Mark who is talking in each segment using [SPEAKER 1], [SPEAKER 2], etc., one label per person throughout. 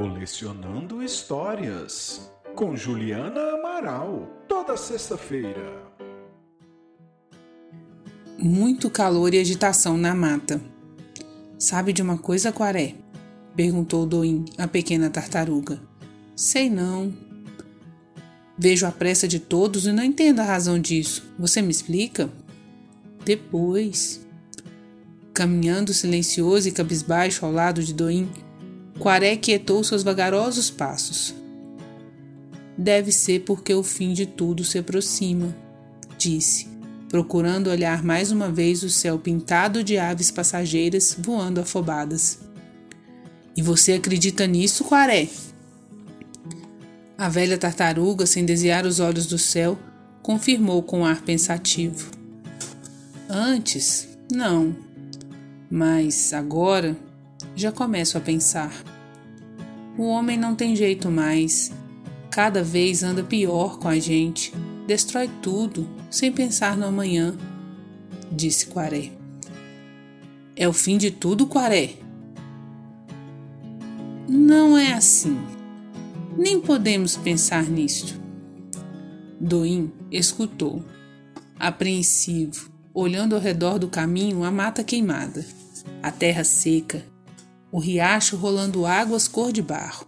[SPEAKER 1] Colecionando Histórias, com Juliana Amaral, toda sexta-feira.
[SPEAKER 2] Muito calor e agitação na mata. Sabe de uma coisa, Quaré? perguntou Doim, a pequena tartaruga. Sei não. Vejo a pressa de todos e não entendo a razão disso. Você me explica? Depois. Caminhando silencioso e cabisbaixo ao lado de Doim, Quaré quietou seus vagarosos passos. Deve ser porque o fim de tudo se aproxima, disse, procurando olhar mais uma vez o céu pintado de aves passageiras voando afobadas. E você acredita nisso, Quaré? A velha tartaruga, sem desviar os olhos do céu, confirmou com ar pensativo. Antes, não. Mas agora já começo a pensar. O homem não tem jeito mais. Cada vez anda pior com a gente. Destrói tudo, sem pensar no amanhã, disse Quaré. É o fim de tudo, Quaré? Não é assim. Nem podemos pensar nisto. Doim escutou, apreensivo, olhando ao redor do caminho a mata queimada, a terra seca o riacho rolando águas cor de barro.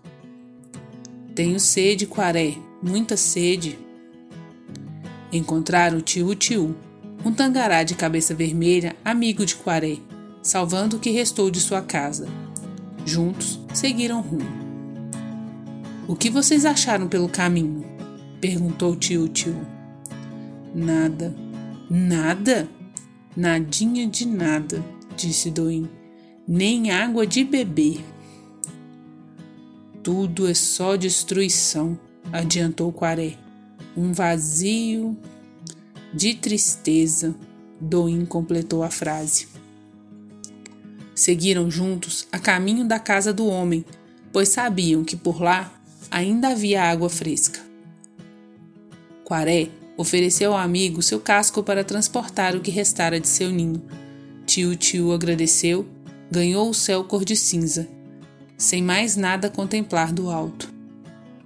[SPEAKER 2] Tenho sede, Quaré, muita sede. Encontraram o tio Tio, um tangará de cabeça vermelha, amigo de Quaré, salvando o que restou de sua casa. Juntos seguiram rumo. O que vocês acharam pelo caminho? perguntou tio Tio. Nada. Nada? Nadinha de nada, disse Doim nem água de beber. Tudo é só destruição, adiantou Quaré. Um vazio de tristeza. Doim completou a frase. Seguiram juntos a caminho da casa do homem, pois sabiam que por lá ainda havia água fresca. Quaré ofereceu ao amigo seu casco para transportar o que restara de seu ninho. Tio Tio agradeceu ganhou o céu cor de cinza, sem mais nada contemplar do alto.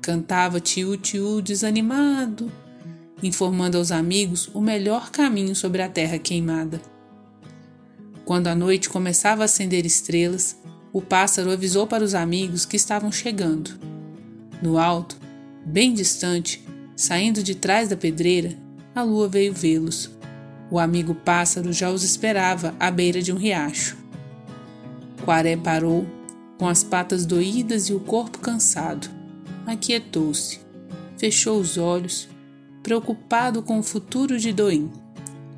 [SPEAKER 2] Cantava tiu-tiu desanimado, informando aos amigos o melhor caminho sobre a terra queimada. Quando a noite começava a acender estrelas, o pássaro avisou para os amigos que estavam chegando. No alto, bem distante, saindo de trás da pedreira, a lua veio vê-los. O amigo pássaro já os esperava à beira de um riacho. Quaré parou, com as patas doídas e o corpo cansado. Aquietou-se, fechou os olhos, preocupado com o futuro de Doim,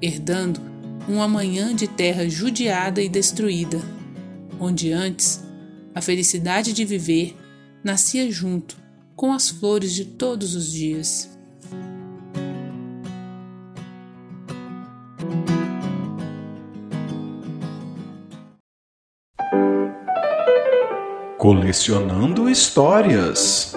[SPEAKER 2] herdando um amanhã de terra judiada e destruída, onde antes a felicidade de viver nascia junto com as flores de todos os dias.
[SPEAKER 1] Colecionando Histórias.